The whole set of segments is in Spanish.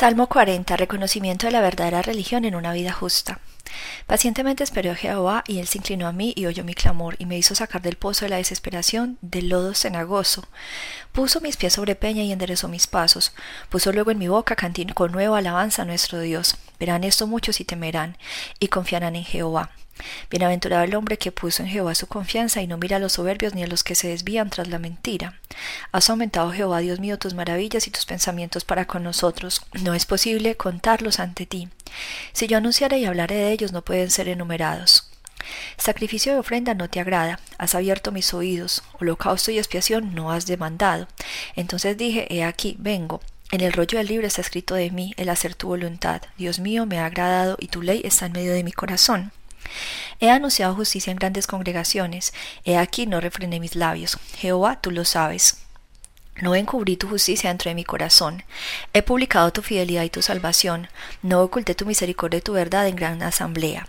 Salmo 40. Reconocimiento de la verdadera religión en una vida justa. Pacientemente esperó a Jehová, y él se inclinó a mí y oyó mi clamor, y me hizo sacar del pozo de la desesperación, del lodo cenagoso. Puso mis pies sobre peña y enderezó mis pasos. Puso luego en mi boca cantico nuevo alabanza a nuestro Dios. Verán esto muchos y temerán, y confiarán en Jehová. Bienaventurado el hombre que puso en Jehová su confianza y no mira a los soberbios ni a los que se desvían tras la mentira. Has aumentado Jehová, Dios mío, tus maravillas y tus pensamientos para con nosotros. No es posible contarlos ante ti. Si yo anunciare y hablaré de ellos, no pueden ser enumerados. Sacrificio de ofrenda no te agrada, has abierto mis oídos, holocausto y expiación no has demandado. Entonces dije, he aquí, vengo. En el rollo del libro está escrito de mí el hacer tu voluntad. Dios mío, me ha agradado y tu ley está en medio de mi corazón. He anunciado justicia en grandes congregaciones, he aquí no refrené mis labios. Jehová, tú lo sabes. No encubrí tu justicia dentro de mi corazón. He publicado tu fidelidad y tu salvación. No oculté tu misericordia y tu verdad en gran asamblea.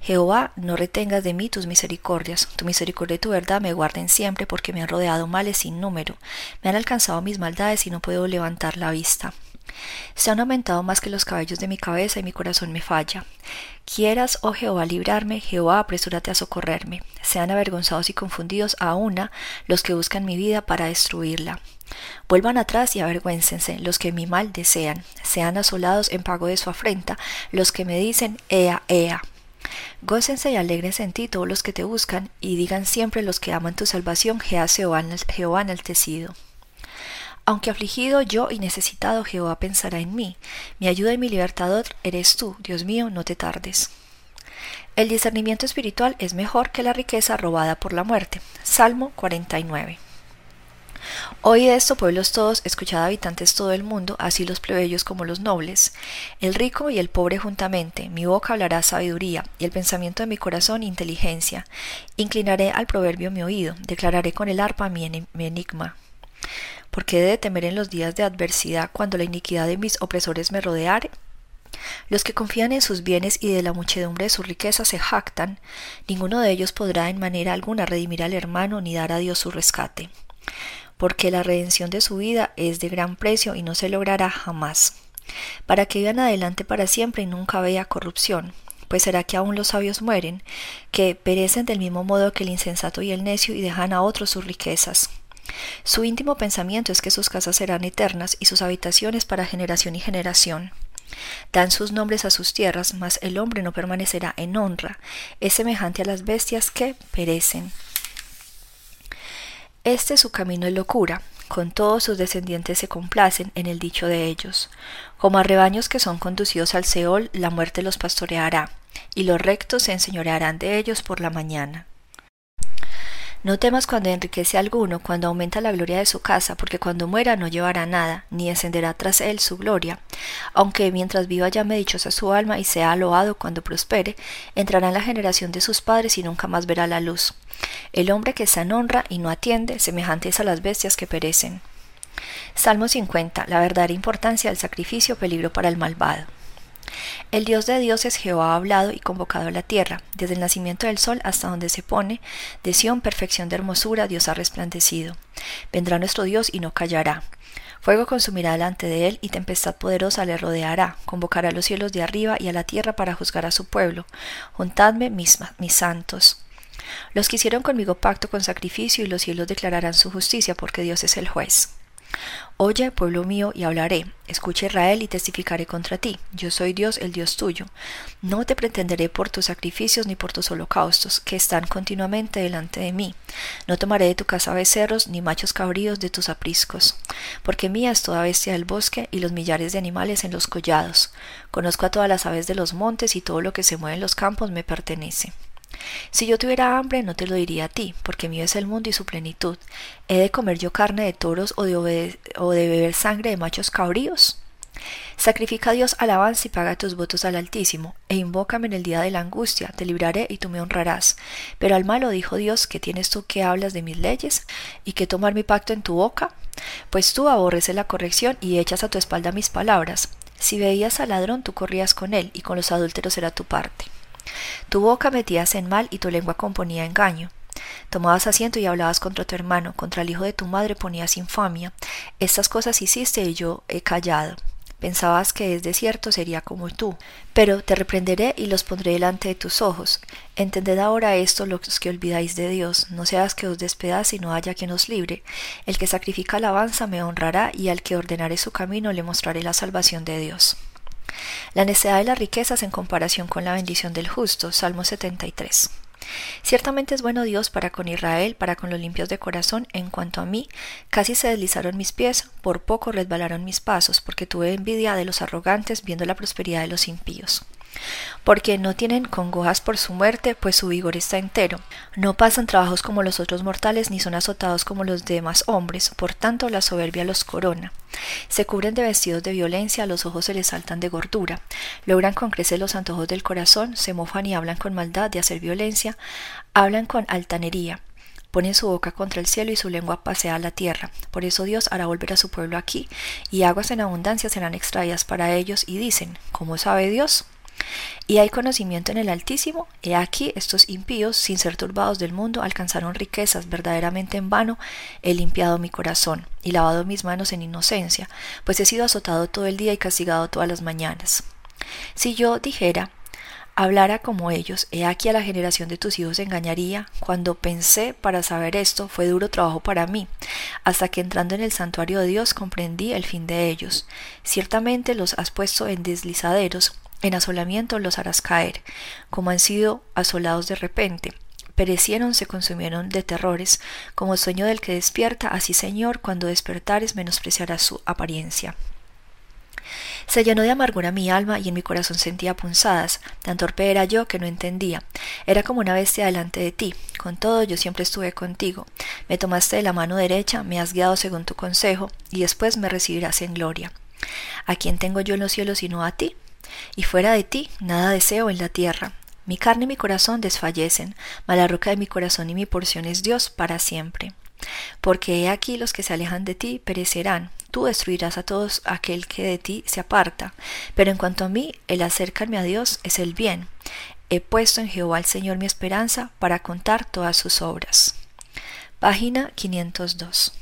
Jehová, no retengas de mí tus misericordias. Tu misericordia y tu verdad me guarden siempre, porque me han rodeado males sin número. Me han alcanzado mis maldades y no puedo levantar la vista. Se han aumentado más que los cabellos de mi cabeza y mi corazón me falla. Quieras, oh Jehová, librarme, Jehová, apresúrate a socorrerme. Sean avergonzados y confundidos a una los que buscan mi vida para destruirla. Vuelvan atrás y avergüéncense los que mi mal desean. Sean asolados en pago de su afrenta los que me dicen, Ea, Ea. Gócense y alegrense en ti todos los que te buscan, y digan siempre los que aman tu salvación, Jehová, Jehová enaltecido. Aunque afligido yo y necesitado, Jehová pensará en mí. Mi ayuda y mi libertador eres tú, Dios mío, no te tardes. El discernimiento espiritual es mejor que la riqueza robada por la muerte. Salmo 49. Oíd esto, pueblos todos, escuchad habitantes todo el mundo, así los plebeyos como los nobles, el rico y el pobre juntamente, mi boca hablará sabiduría, y el pensamiento de mi corazón inteligencia. Inclinaré al proverbio mi oído, declararé con el arpa mi enigma. ¿Por qué he de temer en los días de adversidad cuando la iniquidad de mis opresores me rodeare? Los que confían en sus bienes y de la muchedumbre de sus riquezas se jactan, ninguno de ellos podrá en manera alguna redimir al hermano ni dar a Dios su rescate, porque la redención de su vida es de gran precio y no se logrará jamás, para que vivan adelante para siempre y nunca vea corrupción, pues será que aún los sabios mueren, que perecen del mismo modo que el insensato y el necio y dejan a otros sus riquezas. Su íntimo pensamiento es que sus casas serán eternas y sus habitaciones para generación y generación. Dan sus nombres a sus tierras, mas el hombre no permanecerá en honra, es semejante a las bestias que perecen. Este su camino es locura, con todos sus descendientes se complacen en el dicho de ellos. Como a rebaños que son conducidos al Seol, la muerte los pastoreará, y los rectos se enseñorearán de ellos por la mañana. No temas cuando enriquece alguno, cuando aumenta la gloria de su casa, porque cuando muera no llevará nada, ni encenderá tras él su gloria. Aunque mientras viva llame dichosa su alma y sea loado cuando prospere, entrará en la generación de sus padres y nunca más verá la luz. El hombre que se honra y no atiende, semejante es a las bestias que perecen. Salmo 50. La verdadera importancia del sacrificio, peligro para el malvado. El Dios de dioses Jehová ha hablado y convocado a la tierra, desde el nacimiento del sol hasta donde se pone, de Sión perfección de hermosura, Dios ha resplandecido. Vendrá nuestro Dios y no callará. Fuego consumirá delante de él y tempestad poderosa le rodeará. Convocará a los cielos de arriba y a la tierra para juzgar a su pueblo. Juntadme mis, mis santos. Los que hicieron conmigo pacto con sacrificio y los cielos declararán su justicia porque Dios es el juez. Oye, pueblo mío, y hablaré. Escucha Israel y testificaré contra ti. Yo soy Dios, el Dios tuyo. No te pretenderé por tus sacrificios ni por tus holocaustos, que están continuamente delante de mí. No tomaré de tu casa becerros ni machos cabríos de tus apriscos. Porque mía es toda bestia del bosque y los millares de animales en los collados. Conozco a todas las aves de los montes y todo lo que se mueve en los campos me pertenece. Si yo tuviera hambre, no te lo diría a ti, porque mío es el mundo y su plenitud. ¿He de comer yo carne de toros o de, beber sangre de machos cabríos? Sacrifica a Dios alabanza y paga tus votos al Altísimo, e invócame en el día de la angustia, te libraré y tú me honrarás. Pero al malo dijo Dios, que tienes tú que hablas de mis leyes, y que tomar mi pacto en tu boca? Pues tú aborreces la corrección y echas a tu espalda mis palabras. Si veías al ladrón, tú corrías con él, y con los adúlteros era tu parte. Tu boca metías en mal y tu lengua componía engaño. Tomabas asiento y hablabas contra tu hermano, contra el hijo de tu madre ponías infamia. Estas cosas hiciste y yo he callado. Pensabas que es desierto sería como tú. Pero te reprenderé y los pondré delante de tus ojos. Entended ahora esto los que olvidáis de Dios. No seas que os despedaz y no haya quien os libre. El que sacrifica alabanza me honrará y al que ordenare su camino le mostraré la salvación de Dios. La necedad de las riquezas en comparación con la bendición del justo. Salmo 73. Ciertamente es bueno Dios para con Israel, para con los limpios de corazón. En cuanto a mí, casi se deslizaron mis pies, por poco resbalaron mis pasos, porque tuve envidia de los arrogantes viendo la prosperidad de los impíos porque no tienen congojas por su muerte, pues su vigor está entero. No pasan trabajos como los otros mortales, ni son azotados como los demás hombres, por tanto la soberbia los corona. Se cubren de vestidos de violencia, los ojos se les saltan de gordura, logran con creces los antojos del corazón, se mofan y hablan con maldad de hacer violencia, hablan con altanería, ponen su boca contra el cielo y su lengua pasea a la tierra. Por eso Dios hará volver a su pueblo aquí, y aguas en abundancia serán extraídas para ellos, y dicen, ¿cómo sabe Dios? Y hay conocimiento en el Altísimo. He aquí estos impíos, sin ser turbados del mundo, alcanzaron riquezas verdaderamente en vano. He limpiado mi corazón y lavado mis manos en inocencia, pues he sido azotado todo el día y castigado todas las mañanas. Si yo dijera, hablara como ellos, he aquí a la generación de tus hijos engañaría. Cuando pensé para saber esto, fue duro trabajo para mí, hasta que entrando en el santuario de Dios comprendí el fin de ellos. Ciertamente los has puesto en deslizaderos, en asolamiento los harás caer, como han sido asolados de repente. Perecieron, se consumieron de terrores, como sueño del que despierta, así Señor, cuando despertares menospreciarás su apariencia. Se llenó de amargura mi alma y en mi corazón sentía punzadas. Tan torpe era yo que no entendía. Era como una bestia delante de ti. Con todo, yo siempre estuve contigo. Me tomaste de la mano derecha, me has guiado según tu consejo, y después me recibirás en gloria. ¿A quién tengo yo en los cielos sino a ti? Y fuera de ti nada deseo en la tierra. Mi carne y mi corazón desfallecen, mas la roca de mi corazón y mi porción es Dios para siempre. Porque he aquí los que se alejan de ti perecerán, tú destruirás a todos aquel que de ti se aparta. Pero en cuanto a mí, el acercarme a Dios es el bien. He puesto en Jehová el Señor mi esperanza para contar todas sus obras. Página 502.